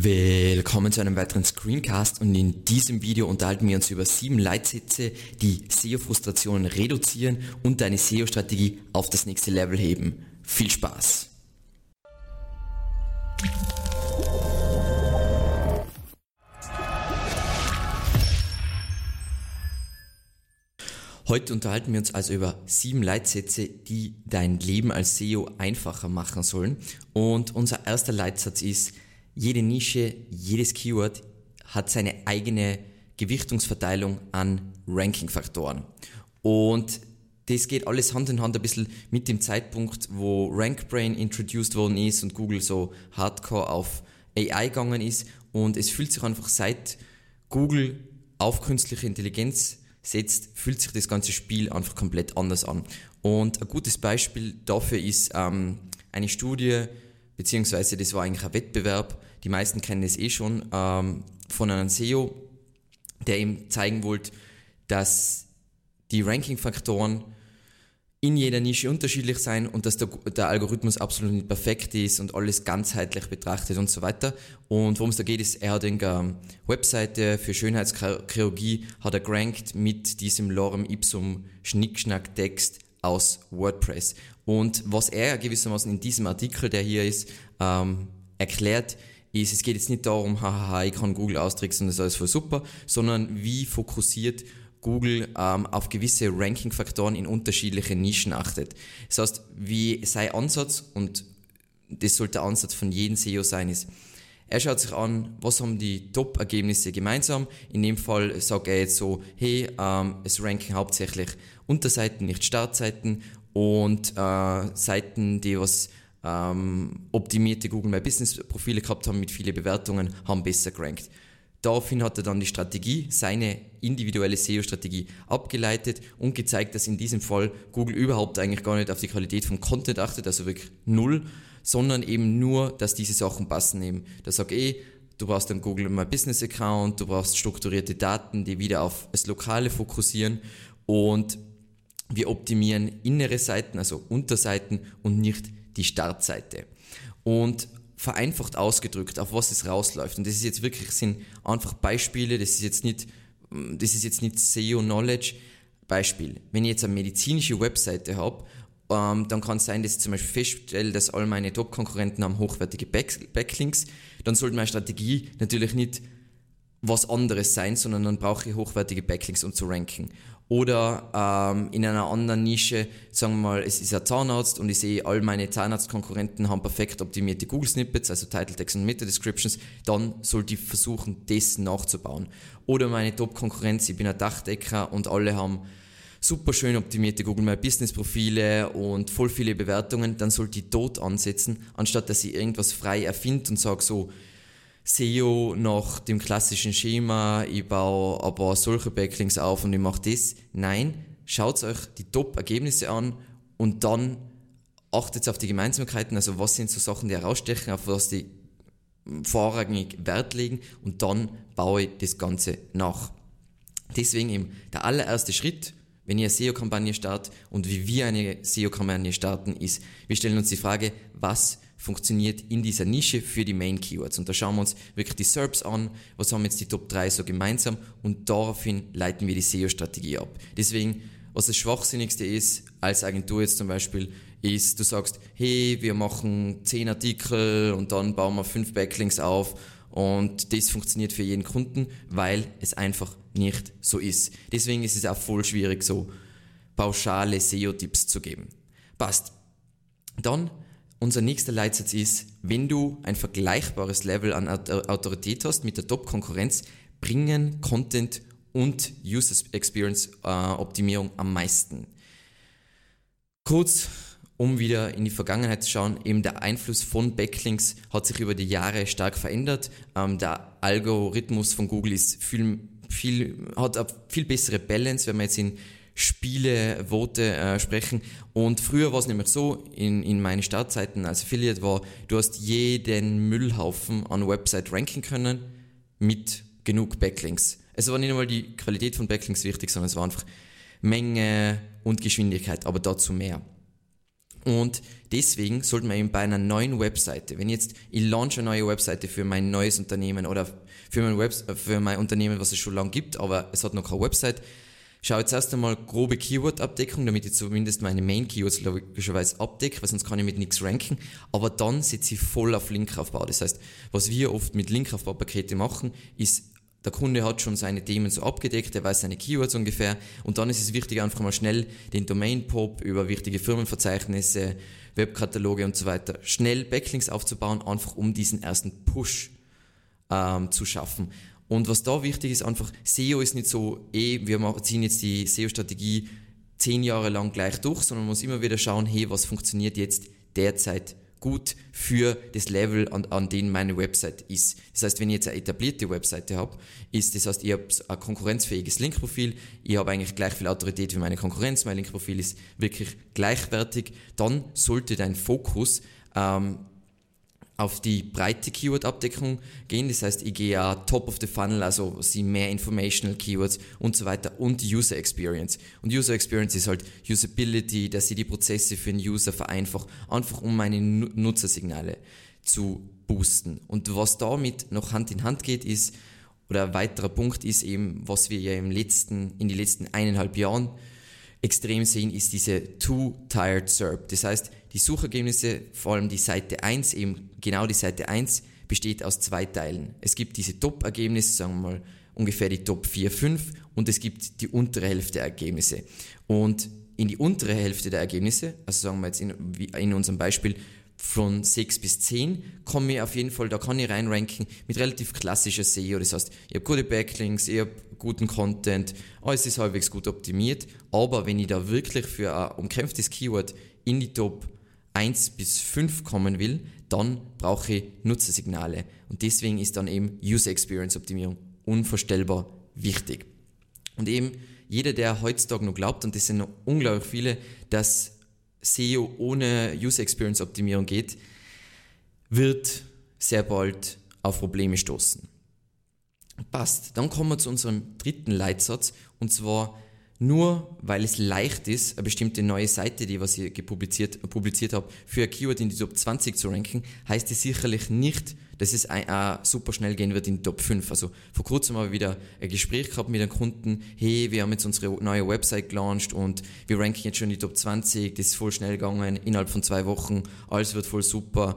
Willkommen zu einem weiteren Screencast und in diesem Video unterhalten wir uns über sieben Leitsätze, die SEO-Frustrationen reduzieren und deine SEO-Strategie auf das nächste Level heben. Viel Spaß! Heute unterhalten wir uns also über sieben Leitsätze, die dein Leben als SEO einfacher machen sollen. Und unser erster Leitsatz ist, jede Nische, jedes Keyword hat seine eigene Gewichtungsverteilung an Ranking-Faktoren. Und das geht alles Hand in Hand ein bisschen mit dem Zeitpunkt, wo RankBrain introduced worden ist und Google so hardcore auf AI gegangen ist. Und es fühlt sich einfach seit Google auf künstliche Intelligenz setzt, fühlt sich das ganze Spiel einfach komplett anders an. Und ein gutes Beispiel dafür ist ähm, eine Studie, beziehungsweise das war eigentlich ein Wettbewerb, die meisten kennen es eh schon, ähm, von einem SEO, der ihm zeigen wollte, dass die Ranking-Faktoren in jeder Nische unterschiedlich sein und dass der, der, Algorithmus absolut nicht perfekt ist und alles ganzheitlich betrachtet und so weiter. Und worum es da geht, ist, er hat eine Webseite für Schönheitschirurgie, hat er gerankt mit diesem Lorem Ipsum Schnickschnack-Text aus WordPress. Und was er gewissermaßen in diesem Artikel, der hier ist, ähm, erklärt, ist, es geht jetzt nicht darum, hahaha, ich kann Google austricksen das ist alles voll super, sondern wie fokussiert Google ähm, auf gewisse Ranking-Faktoren in unterschiedliche Nischen achtet. Das heißt, wie sein Ansatz, und das sollte der Ansatz von jedem SEO sein, ist, er schaut sich an, was haben die Top-Ergebnisse gemeinsam. In dem Fall sagt er jetzt so, hey, ähm, es ranken hauptsächlich Unterseiten, nicht Startseiten und äh, Seiten, die was ähm, optimierte Google My Business Profile gehabt haben mit vielen Bewertungen, haben besser gerankt. Daraufhin hat er dann die Strategie, seine individuelle SEO-Strategie abgeleitet und gezeigt, dass in diesem Fall Google überhaupt eigentlich gar nicht auf die Qualität vom Content achtet, also wirklich null, sondern eben nur, dass diese Sachen passen eben. Da sagt eh, du brauchst einen Google My Business Account, du brauchst strukturierte Daten, die wieder auf das Lokale fokussieren und wir optimieren innere Seiten, also Unterseiten und nicht die Startseite. Und vereinfacht ausgedrückt, auf was es rausläuft. Und das ist jetzt wirklich, sind einfach Beispiele, das ist jetzt nicht, das ist jetzt nicht SEO-Knowledge. Beispiel, wenn ich jetzt eine medizinische Webseite habe, ähm, dann kann es sein, dass ich zum Beispiel feststelle, dass all meine Top-Konkurrenten haben hochwertige Back Backlinks, dann sollte meine Strategie natürlich nicht was anderes sein, sondern dann brauche ich hochwertige Backlinks, um zu ranken. Oder ähm, in einer anderen Nische, sagen wir mal, es ist ein Zahnarzt und ich sehe, all meine Zahnarztkonkurrenten haben perfekt optimierte Google-Snippets, also Title Text und Meta-Descriptions, dann sollte ich versuchen, das nachzubauen. Oder meine Top-Konkurrenz, ich bin ein Dachdecker und alle haben super schön optimierte Google My Business Profile und voll viele Bewertungen, dann sollte ich dort ansetzen, anstatt dass ich irgendwas frei erfinde und sage so, SEO nach dem klassischen Schema, ich baue aber solche Backlinks auf und ich mache das. Nein, schaut euch die Top-Ergebnisse an und dann achtet auf die Gemeinsamkeiten, also was sind so Sachen, die herausstechen, auf was die vorrangig Wert legen und dann baue ich das Ganze nach. Deswegen eben der allererste Schritt, wenn ihr eine SEO-Kampagne startet und wie wir eine SEO-Kampagne starten, ist, wir stellen uns die Frage, was funktioniert in dieser Nische für die Main Keywords. Und da schauen wir uns wirklich die SERPs an, was haben jetzt die Top 3 so gemeinsam und daraufhin leiten wir die SEO-Strategie ab. Deswegen, was das Schwachsinnigste ist, als Agentur jetzt zum Beispiel, ist, du sagst, hey, wir machen 10 Artikel und dann bauen wir 5 Backlinks auf und das funktioniert für jeden Kunden, weil es einfach nicht so ist. Deswegen ist es auch voll schwierig, so pauschale SEO-Tipps zu geben. Passt. Dann unser nächster Leitsatz ist, wenn du ein vergleichbares Level an Autorität hast mit der Top-Konkurrenz, bringen Content und User Experience äh, Optimierung am meisten. Kurz, um wieder in die Vergangenheit zu schauen, eben der Einfluss von Backlinks hat sich über die Jahre stark verändert. Ähm, der Algorithmus von Google ist viel, viel, hat eine viel bessere Balance, wenn man jetzt in Spiele, Vote äh, sprechen. Und früher war es nämlich so, in, in meinen Startzeiten als Affiliate war, du hast jeden Müllhaufen an Website ranken können mit genug Backlinks. Es war nicht einmal die Qualität von Backlinks wichtig, sondern es war einfach Menge und Geschwindigkeit, aber dazu mehr. Und deswegen sollte man eben bei einer neuen Webseite, wenn jetzt ich launch eine neue Webseite für mein neues Unternehmen oder für mein, Web, für mein Unternehmen, was es schon lange gibt, aber es hat noch keine Website, schaue jetzt erst einmal grobe Keyword-Abdeckung, damit ich zumindest meine Main-Keywords logischerweise abdecke, weil sonst kann ich mit nichts ranken. Aber dann setze ich voll auf Linkaufbau. Das heißt, was wir oft mit Linkaufbaupakete machen, ist der Kunde hat schon seine Themen so abgedeckt, er weiß seine Keywords ungefähr und dann ist es wichtig, einfach mal schnell den Domain-Pop über wichtige Firmenverzeichnisse, Webkataloge und so weiter, schnell Backlinks aufzubauen, einfach um diesen ersten Push ähm, zu schaffen. Und was da wichtig ist, einfach SEO ist nicht so, eh, wir ziehen jetzt die SEO-Strategie zehn Jahre lang gleich durch, sondern man muss immer wieder schauen, hey, was funktioniert jetzt derzeit gut für das Level, an, an dem meine Website ist. Das heißt, wenn ich jetzt eine etablierte Webseite habe, ist das heißt, ich habe ein konkurrenzfähiges Linkprofil, ich habe eigentlich gleich viel Autorität wie meine Konkurrenz, mein Linkprofil ist wirklich gleichwertig, dann sollte dein Fokus ähm, auf die breite Keyword-Abdeckung gehen. Das heißt, ja top of the funnel, also sie mehr informational Keywords und so weiter und User Experience. Und User Experience ist halt Usability, dass ich die Prozesse für den User vereinfache, einfach um meine Nutzersignale zu boosten. Und was damit noch Hand in Hand geht, ist, oder ein weiterer Punkt ist eben, was wir ja im letzten, in den letzten eineinhalb Jahren extrem sehen, ist diese Too-Tired SERP. Das heißt, die Suchergebnisse, vor allem die Seite 1, eben genau die Seite 1, besteht aus zwei Teilen. Es gibt diese Top-Ergebnisse, sagen wir mal ungefähr die Top 4, 5 und es gibt die untere Hälfte der Ergebnisse. Und in die untere Hälfte der Ergebnisse, also sagen wir jetzt in, in unserem Beispiel von 6 bis 10 komme ich auf jeden Fall, da kann ich reinranken mit relativ klassischer SEO. Das heißt, ich habe gute Backlinks, ich habe guten Content, alles ist halbwegs gut optimiert. Aber wenn ich da wirklich für ein umkämpftes Keyword in die Top 1 bis 5 kommen will, dann brauche ich Nutzersignale. Und deswegen ist dann eben User Experience Optimierung unvorstellbar wichtig. Und eben jeder, der heutzutage noch glaubt, und das sind noch unglaublich viele, dass SEO ohne User Experience Optimierung geht, wird sehr bald auf Probleme stoßen. Passt. Dann kommen wir zu unserem dritten Leitsatz und zwar nur weil es leicht ist, eine bestimmte neue Seite, die was ich publiziert, publiziert habe, für ein Keyword in die Top 20 zu ranken, heißt es sicherlich nicht, dass es ein super schnell gehen wird in die Top 5. Also vor kurzem habe ich wieder ein Gespräch gehabt mit einem Kunden, hey, wir haben jetzt unsere neue Website gelauncht und wir ranken jetzt schon in die Top 20, das ist voll schnell gegangen, innerhalb von zwei Wochen, alles wird voll super,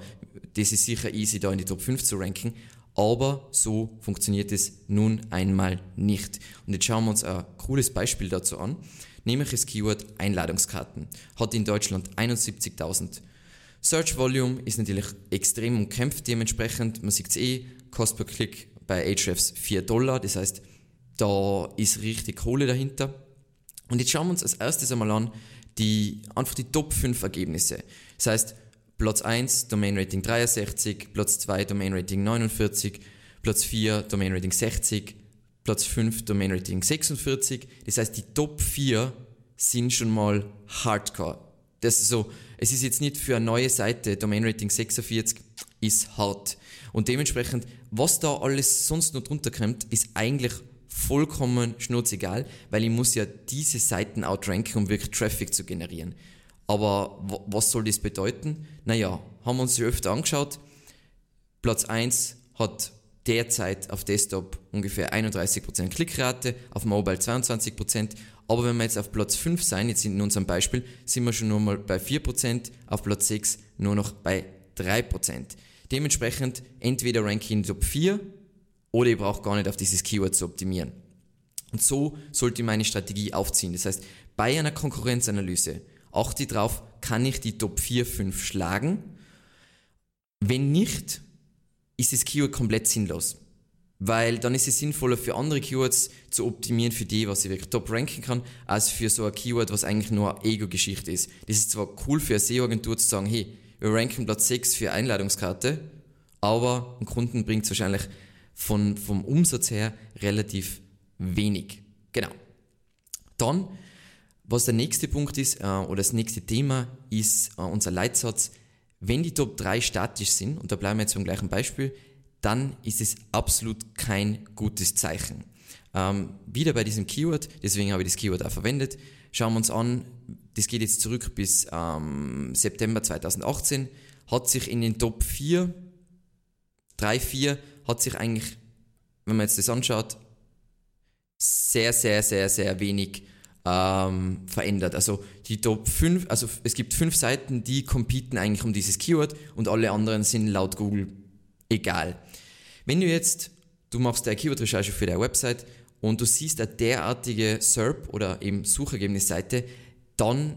das ist sicher easy, da in die Top 5 zu ranken. Aber so funktioniert es nun einmal nicht. Und jetzt schauen wir uns ein cooles Beispiel dazu an, nämlich das Keyword Einladungskarten. Hat in Deutschland 71.000 Search Volume, ist natürlich extrem umkämpft dementsprechend. Man sieht es eh, Cost per Klick bei Ahrefs 4 Dollar, das heißt, da ist richtig Kohle dahinter. Und jetzt schauen wir uns als erstes einmal an, die, einfach die Top 5 Ergebnisse. Das heißt, Platz 1 Domain Rating 63, Platz 2 Domain Rating 49, Platz 4 Domain Rating 60, Platz 5 Domain Rating 46. Das heißt, die Top 4 sind schon mal Hardcore. Das ist so, es ist jetzt nicht für eine neue Seite, Domain Rating 46 ist hart. Und dementsprechend, was da alles sonst noch drunter kommt, ist eigentlich vollkommen schnurzegal, weil ich muss ja diese Seiten outranken, um wirklich Traffic zu generieren. Aber was soll das bedeuten? Naja, haben wir uns die öfter angeschaut. Platz 1 hat derzeit auf Desktop ungefähr 31% Klickrate, auf Mobile 22%. Aber wenn wir jetzt auf Platz 5 sein, jetzt in unserem Beispiel, sind wir schon nur mal bei 4%, auf Platz 6 nur noch bei 3%. Dementsprechend entweder ranke ich in Top 4 oder ich brauche gar nicht auf dieses Keyword zu optimieren. Und so sollte ich meine Strategie aufziehen. Das heißt, bei einer Konkurrenzanalyse achte drauf, kann ich die Top 4, 5 schlagen? Wenn nicht, ist das Keyword komplett sinnlos. Weil dann ist es sinnvoller für andere Keywords zu optimieren für die, was ich wirklich top ranken kann, als für so ein Keyword, was eigentlich nur eine Ego-Geschichte ist. Das ist zwar cool für eine SEO-Agentur zu sagen, hey, wir ranken Platz 6 für Einladungskarte, aber dem Kunden bringt es wahrscheinlich von, vom Umsatz her relativ wenig. Genau. Dann was der nächste Punkt ist, äh, oder das nächste Thema ist äh, unser Leitsatz, wenn die Top 3 statisch sind, und da bleiben wir jetzt beim gleichen Beispiel, dann ist es absolut kein gutes Zeichen. Ähm, wieder bei diesem Keyword, deswegen habe ich das Keyword auch verwendet, schauen wir uns an, das geht jetzt zurück bis ähm, September 2018, hat sich in den Top 4, 3, 4, hat sich eigentlich, wenn man jetzt das anschaut, sehr, sehr, sehr, sehr wenig ähm, verändert. Also die Top 5, also es gibt fünf Seiten, die competen eigentlich um dieses Keyword und alle anderen sind laut Google egal. Wenn du jetzt, du machst eine Keyword-Recherche für deine Website und du siehst eine derartige SERP oder eben Suchergebnisseite, dann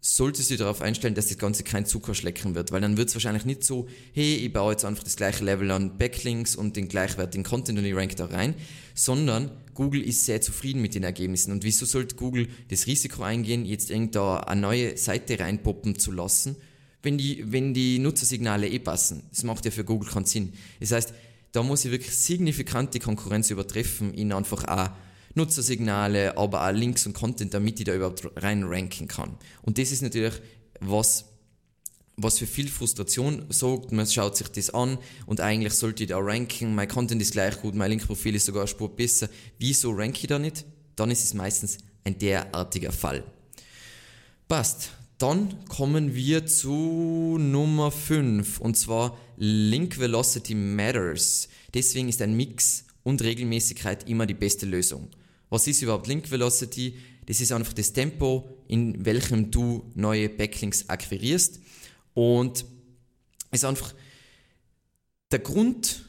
solltest du darauf einstellen, dass das Ganze kein Zucker schlecken wird, weil dann wird es wahrscheinlich nicht so, hey, ich baue jetzt einfach das gleiche Level an Backlinks und den gleichwertigen Content und ich rank da rein, sondern Google ist sehr zufrieden mit den Ergebnissen. Und wieso sollte Google das Risiko eingehen, jetzt irgendda eine neue Seite reinpoppen zu lassen, wenn die, wenn die Nutzersignale eh passen? Das macht ja für Google keinen Sinn. Das heißt, da muss ich wirklich signifikant die Konkurrenz übertreffen, in einfach auch Nutzersignale, aber auch Links und Content, damit ich da überhaupt rein ranken kann. Und das ist natürlich was, was für viel Frustration sorgt. Man schaut sich das an und eigentlich sollte ich da ranken. Mein Content ist gleich gut, mein Linkprofil ist sogar eine Spur besser. Wieso ranke ich da nicht? Dann ist es meistens ein derartiger Fall. Passt. Dann kommen wir zu Nummer 5 und zwar Link Velocity Matters. Deswegen ist ein Mix und Regelmäßigkeit immer die beste Lösung. Was ist überhaupt Link Velocity? Das ist einfach das Tempo, in welchem du neue Backlinks akquirierst. Und es ist einfach der Grund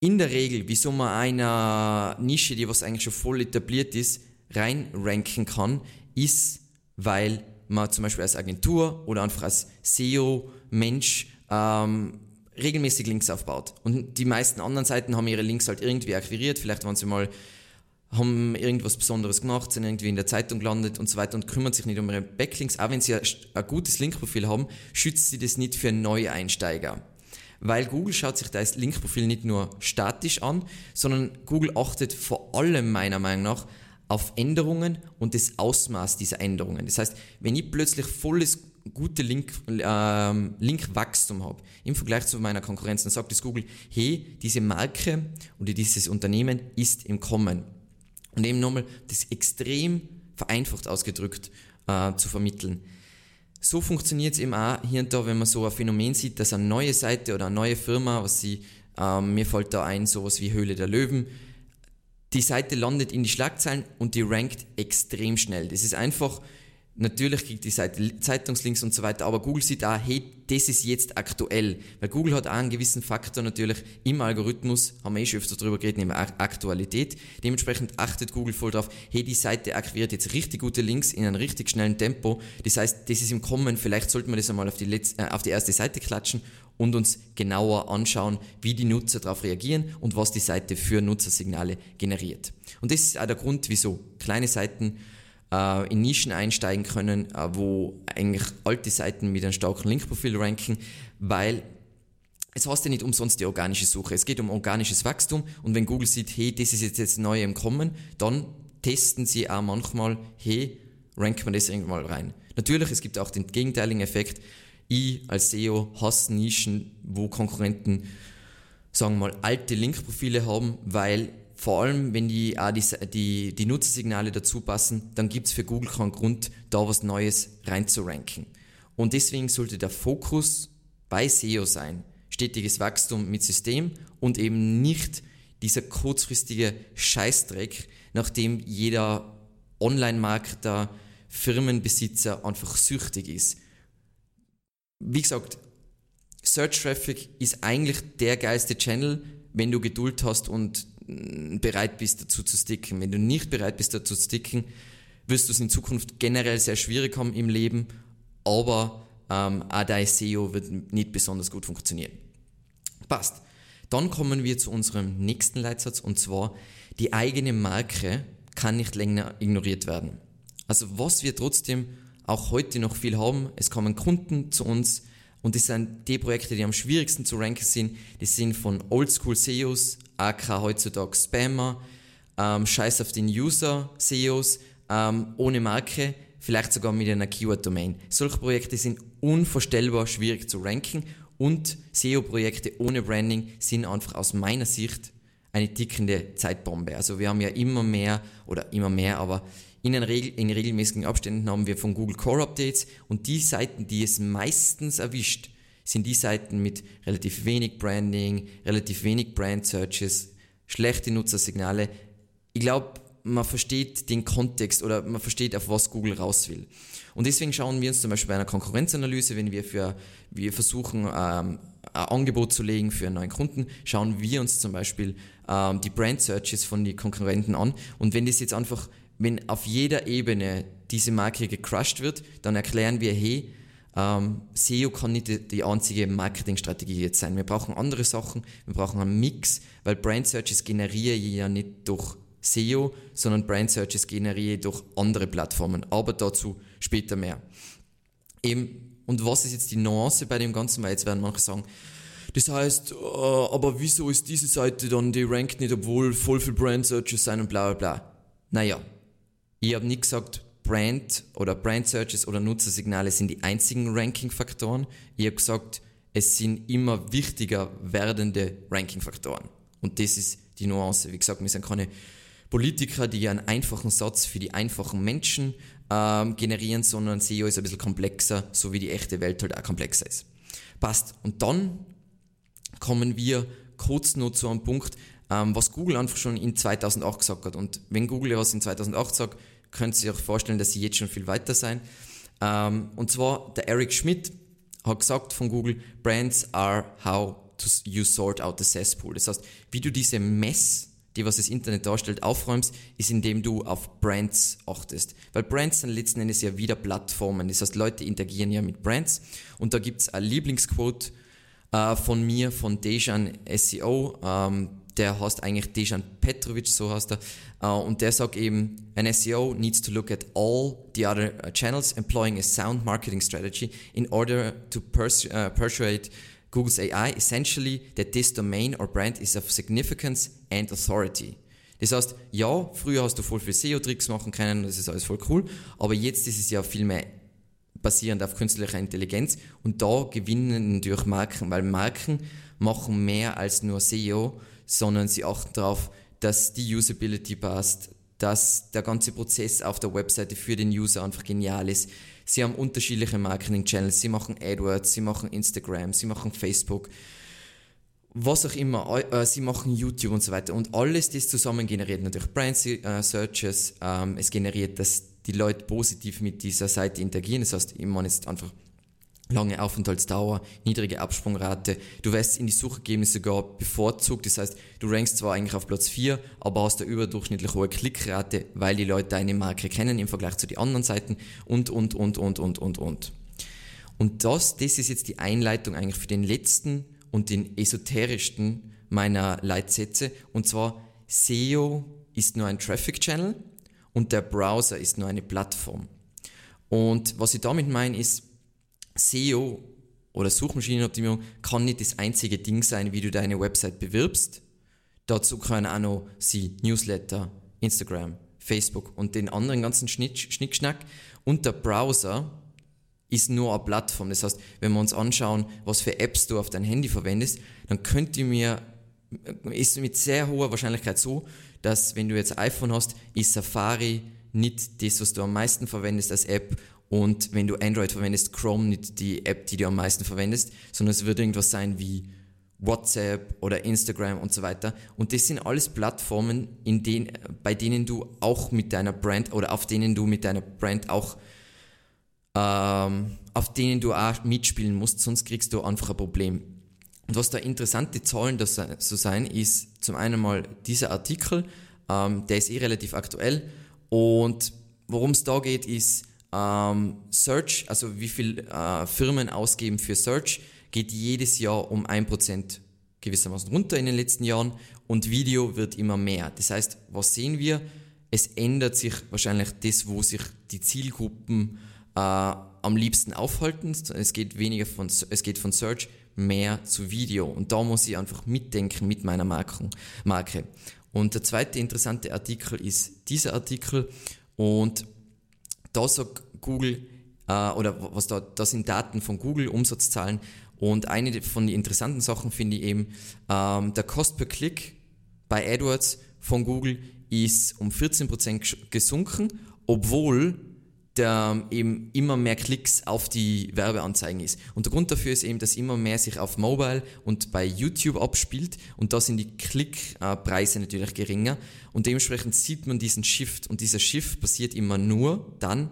in der Regel, wieso man einer Nische, die was eigentlich schon voll etabliert ist, reinranken kann, ist, weil man zum Beispiel als Agentur oder einfach als SEO-Mensch ähm, regelmäßig Links aufbaut. Und die meisten anderen Seiten haben ihre Links halt irgendwie akquiriert, vielleicht waren sie mal haben irgendwas Besonderes gemacht, sind irgendwie in der Zeitung gelandet und so weiter und kümmern sich nicht um ihre Backlinks. Auch wenn sie ein, gutes Linkprofil haben, schützt sie das nicht für Neueinsteiger. Weil Google schaut sich das Linkprofil nicht nur statisch an, sondern Google achtet vor allem meiner Meinung nach auf Änderungen und das Ausmaß dieser Änderungen. Das heißt, wenn ich plötzlich volles gute Link, ähm, Linkwachstum habe im Vergleich zu meiner Konkurrenz, dann sagt das Google, hey, diese Marke oder dieses Unternehmen ist im Kommen. Und eben nochmal das extrem vereinfacht ausgedrückt äh, zu vermitteln. So funktioniert es eben auch hier und da, wenn man so ein Phänomen sieht, dass eine neue Seite oder eine neue Firma, was sie, ähm, mir fällt da ein, sowas wie Höhle der Löwen, die Seite landet in die Schlagzeilen und die rankt extrem schnell. Das ist einfach Natürlich kriegt die Seite Zeitungslinks und so weiter, aber Google sieht auch, hey, das ist jetzt aktuell. Weil Google hat auch einen gewissen Faktor natürlich im Algorithmus, haben wir eh schon öfter darüber geredet, nämlich Aktualität. Dementsprechend achtet Google voll drauf, hey, die Seite akquiriert jetzt richtig gute Links in einem richtig schnellen Tempo. Das heißt, das ist im Kommen, vielleicht sollten wir das einmal auf die, letzte, äh, auf die erste Seite klatschen und uns genauer anschauen, wie die Nutzer darauf reagieren und was die Seite für Nutzersignale generiert. Und das ist auch der Grund, wieso kleine Seiten äh, in Nischen einsteigen können, äh, wo eigentlich alte Seiten mit einem starken Linkprofil ranken, weil es heißt ja nicht umsonst die organische Suche. Es geht um organisches Wachstum und wenn Google sieht, hey, das ist jetzt, jetzt neu im Kommen, dann testen sie auch manchmal, hey, ranken wir das irgendwann mal rein. Natürlich, es gibt auch den gegenteiligen Effekt. Ich als SEO hasse Nischen, wo Konkurrenten, sagen wir mal, alte Linkprofile haben, weil vor allem, wenn die, auch die, die, die Nutzersignale dazu passen, dann gibt es für Google keinen Grund, da was Neues reinzuranken. Und deswegen sollte der Fokus bei SEO sein, stetiges Wachstum mit System und eben nicht dieser kurzfristige Scheißdreck, nachdem jeder Online-Marketer, Firmenbesitzer einfach süchtig ist. Wie gesagt, Search Traffic ist eigentlich der geilste Channel, wenn du Geduld hast und bereit bist dazu zu sticken. Wenn du nicht bereit bist dazu zu sticken, wirst du es in Zukunft generell sehr schwierig haben im Leben, aber ähm, auch dein SEO wird nicht besonders gut funktionieren. Passt. Dann kommen wir zu unserem nächsten Leitsatz und zwar, die eigene Marke kann nicht länger ignoriert werden. Also was wir trotzdem auch heute noch viel haben, es kommen Kunden zu uns und das sind die Projekte, die am schwierigsten zu ranken sind, die sind von Oldschool SEOs, AK heutzutage Spammer, ähm, Scheiß auf den User, SEOs, ähm, ohne Marke, vielleicht sogar mit einer Keyword-Domain. Solche Projekte sind unvorstellbar schwierig zu ranken und SEO-Projekte ohne Branding sind einfach aus meiner Sicht eine tickende Zeitbombe. Also wir haben ja immer mehr, oder immer mehr, aber In, Regel, in regelmäßigen Abständen haben wir von Google Core Updates und die Seiten, die es meistens erwischt, sind die Seiten mit relativ wenig Branding, relativ wenig Brand Searches, schlechte Nutzersignale. Ich glaube, man versteht den Kontext oder man versteht, auf was Google raus will. Und deswegen schauen wir uns zum Beispiel bei einer Konkurrenzanalyse, wenn wir für, wir versuchen, ähm, ein Angebot zu legen für einen neuen Kunden, schauen wir uns zum Beispiel ähm, die Brand Searches von den Konkurrenten an. Und wenn das jetzt einfach, wenn auf jeder Ebene diese Marke gecrushed wird, dann erklären wir, hey, ähm, SEO kann nicht die, die einzige Marketingstrategie jetzt sein. Wir brauchen andere Sachen, wir brauchen einen Mix, weil Brand Searches generiere ich ja nicht durch SEO, sondern Brand Searches generiere ich durch andere Plattformen. Aber dazu später mehr. Eben, und was ist jetzt die Nuance bei dem Ganzen? Weil jetzt werden manche sagen, das heißt, äh, aber wieso ist diese Seite dann, die rankt nicht, obwohl voll viel Brand Searches sein und bla bla bla. Naja, ich habe nicht gesagt, Brand oder Brand Searches oder Nutzersignale sind die einzigen Ranking-Faktoren. Ich habe gesagt, es sind immer wichtiger werdende Ranking-Faktoren. Und das ist die Nuance. Wie gesagt, wir sind keine Politiker, die einen einfachen Satz für die einfachen Menschen ähm, generieren, sondern SEO ist ein bisschen komplexer, so wie die echte Welt halt auch komplexer ist. Passt. Und dann kommen wir kurz noch zu einem Punkt, ähm, was Google einfach schon in 2008 gesagt hat. Und wenn Google was in 2008 sagt, könnt ihr euch vorstellen, dass sie jetzt schon viel weiter sein. Ähm, und zwar der Eric Schmidt hat gesagt von Google, Brands are how to you sort out the cesspool. Das heißt, wie du diese Mess die was das Internet darstellt, aufräumst, ist indem du auf Brands achtest. Weil Brands sind letzten Endes ja wieder Plattformen. Das heißt, Leute interagieren ja mit Brands. Und da gibt's ein Lieblingsquote äh, von mir, von Dejan SEO. Ähm, der heißt eigentlich Dejan Petrovic, so heißt er. Uh, und der sagt eben, an SEO needs to look at all the other uh, channels, employing a sound marketing strategy in order to uh, persuade Google's AI essentially that this domain or brand is of significance and authority. Das heißt, ja, früher hast du voll viel SEO-Tricks machen können, das ist alles voll cool, aber jetzt ist es ja viel mehr basierend auf künstlicher Intelligenz und da gewinnen natürlich Marken, weil Marken machen mehr als nur SEO, sondern sie achten darauf, dass die Usability passt, dass der ganze Prozess auf der Webseite für den User einfach genial ist, Sie haben unterschiedliche Marketing-Channels. Sie machen AdWords, sie machen Instagram, sie machen Facebook, was auch immer. Äh, sie machen YouTube und so weiter. Und alles das zusammen generiert natürlich Brand äh, Searches. Ähm, es generiert, dass die Leute positiv mit dieser Seite interagieren. Das heißt, ich meine jetzt einfach lange Aufenthaltsdauer, niedrige Absprungrate. Du wirst in die Suchergebnisse sogar bevorzugt. Das heißt, du rankst zwar eigentlich auf Platz 4, aber hast eine überdurchschnittlich hohe Klickrate, weil die Leute deine Marke kennen im Vergleich zu den anderen Seiten und, und, und, und, und, und, und. Und das, das ist jetzt die Einleitung eigentlich für den letzten und den esoterischsten meiner Leitsätze. Und zwar, SEO ist nur ein Traffic Channel und der Browser ist nur eine Plattform. Und was ich damit meine, ist, SEO oder Suchmaschinenoptimierung kann nicht das einzige Ding sein, wie du deine Website bewirbst. Dazu können auch noch sie Newsletter, Instagram, Facebook und den anderen ganzen Schnickschnack. Und der Browser ist nur eine Plattform. Das heißt, wenn wir uns anschauen, was für Apps du auf dein Handy verwendest, dann könnte mir, ist mit sehr hoher Wahrscheinlichkeit so, dass wenn du jetzt iPhone hast, ist Safari nicht das, was du am meisten verwendest als App und wenn du Android verwendest, Chrome nicht die App, die du am meisten verwendest, sondern es wird irgendwas sein wie WhatsApp oder Instagram und so weiter. Und das sind alles Plattformen, in denen, bei denen du auch mit deiner Brand oder auf denen du mit deiner Brand auch, ähm, auf denen du auch mitspielen musst, sonst kriegst du einfach ein Problem. Und was da interessante Zahlen das so sein, ist zum einen mal dieser Artikel, ähm, der ist eh relativ aktuell und worum es da geht, ist, ähm, Search, also wie viel äh, Firmen ausgeben für Search, geht jedes Jahr um 1% gewissermaßen runter in den letzten Jahren und Video wird immer mehr. Das heißt, was sehen wir? Es ändert sich wahrscheinlich das, wo sich die Zielgruppen äh, am liebsten aufhalten. Es geht weniger von, es geht von Search mehr zu Video und da muss ich einfach mitdenken mit meiner Marke. Und der zweite interessante Artikel ist dieser Artikel und da sagt Google, äh, oder was da, das sind Daten von Google, Umsatzzahlen. Und eine von den interessanten Sachen finde ich eben, ähm, der Cost per Klick bei AdWords von Google ist um 14% gesunken, obwohl der eben immer mehr Klicks auf die Werbeanzeigen ist. Und der Grund dafür ist eben, dass immer mehr sich auf Mobile und bei YouTube abspielt und da sind die Klickpreise natürlich geringer und dementsprechend sieht man diesen Shift und dieser Shift passiert immer nur dann,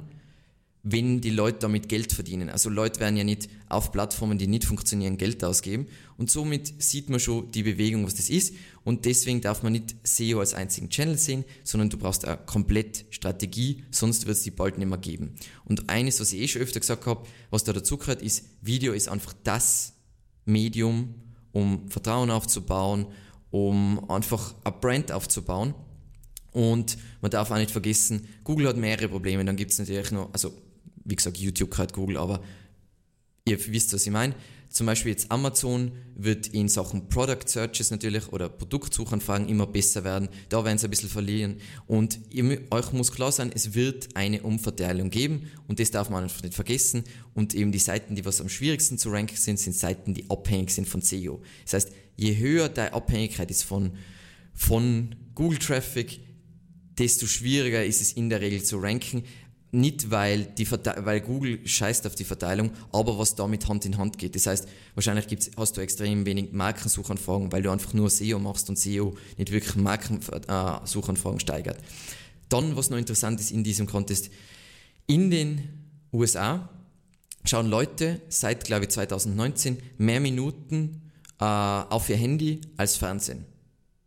wenn die Leute damit Geld verdienen. Also Leute werden ja nicht auf Plattformen, die nicht funktionieren, Geld ausgeben. Und somit sieht man schon die Bewegung, was das ist. Und deswegen darf man nicht SEO als einzigen Channel sehen, sondern du brauchst eine komplett Strategie, sonst wird es die bald nicht mehr geben. Und eines, was ich eh schon öfter gesagt habe, was da dazu gehört, ist, Video ist einfach das Medium, um Vertrauen aufzubauen, um einfach eine Brand aufzubauen. Und man darf auch nicht vergessen, Google hat mehrere Probleme. Dann gibt es natürlich noch, also wie gesagt, YouTube gehört Google, aber ihr wisst, was ich meine. Zum Beispiel jetzt Amazon wird in Sachen Product Searches natürlich oder Produktsuchanfragen immer besser werden. Da werden sie ein bisschen verlieren. Und ihr, euch muss klar sein, es wird eine Umverteilung geben und das darf man einfach nicht vergessen. Und eben die Seiten, die was am schwierigsten zu ranken sind, sind Seiten, die abhängig sind von SEO. Das heißt, je höher deine Abhängigkeit ist von, von Google Traffic, desto schwieriger ist es in der Regel zu ranken nicht weil, die weil Google scheißt auf die Verteilung, aber was damit Hand in Hand geht. Das heißt, wahrscheinlich gibt's, hast du extrem wenig Markensuchanfragen, weil du einfach nur SEO machst und SEO nicht wirklich Markensuchanfragen steigert. Dann, was noch interessant ist in diesem Contest, in den USA schauen Leute seit, glaube ich, 2019 mehr Minuten äh, auf ihr Handy als Fernsehen.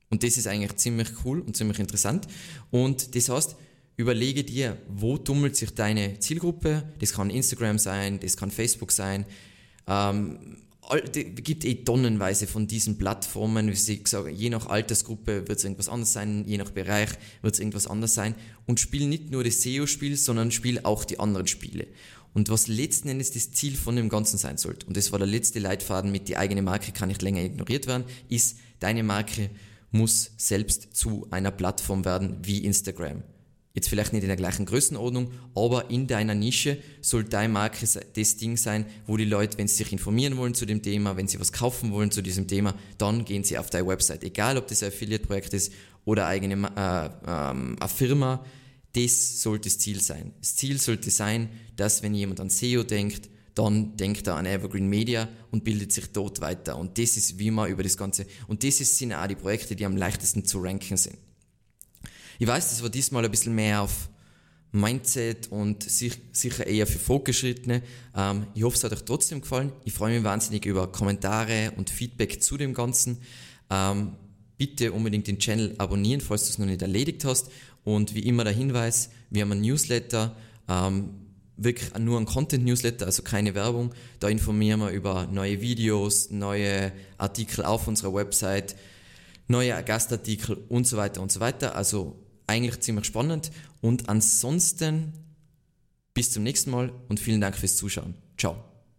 Und das ist eigentlich ziemlich cool und ziemlich interessant. Und das heißt, Überlege dir, wo tummelt sich deine Zielgruppe. Das kann Instagram sein, das kann Facebook sein. Ähm, es gibt eh tonnenweise von diesen Plattformen. Wie ich sage, je nach Altersgruppe wird es irgendwas anderes sein, je nach Bereich wird es irgendwas anderes sein. Und spiel nicht nur das SEO-Spiel, sondern spiel auch die anderen Spiele. Und was letzten Endes das Ziel von dem Ganzen sein sollte, und das war der letzte Leitfaden mit die eigene Marke kann nicht länger ignoriert werden, ist, deine Marke muss selbst zu einer Plattform werden wie Instagram. Jetzt vielleicht nicht in der gleichen Größenordnung, aber in deiner Nische soll deine Marke das Ding sein, wo die Leute, wenn sie sich informieren wollen zu dem Thema, wenn sie was kaufen wollen zu diesem Thema, dann gehen sie auf deine Website. Egal, ob das ein Affiliate-Projekt ist oder eigene äh, ähm, eine Firma, das sollte das Ziel sein. Das Ziel sollte sein, dass wenn jemand an SEO denkt, dann denkt er an Evergreen Media und bildet sich dort weiter. Und das ist, wie man über das Ganze, und das sind auch die Projekte, die am leichtesten zu ranken sind. Ich weiß, das war diesmal ein bisschen mehr auf Mindset und sicher eher für Fortgeschrittene. Ähm, ich hoffe, es hat euch trotzdem gefallen. Ich freue mich wahnsinnig über Kommentare und Feedback zu dem Ganzen. Ähm, bitte unbedingt den Channel abonnieren, falls du es noch nicht erledigt hast. Und wie immer der Hinweis, wir haben ein Newsletter, ähm, wirklich nur ein Content-Newsletter, also keine Werbung. Da informieren wir über neue Videos, neue Artikel auf unserer Website, neue Gastartikel und so weiter und so weiter. Also eigentlich ziemlich spannend. Und ansonsten bis zum nächsten Mal und vielen Dank fürs Zuschauen. Ciao.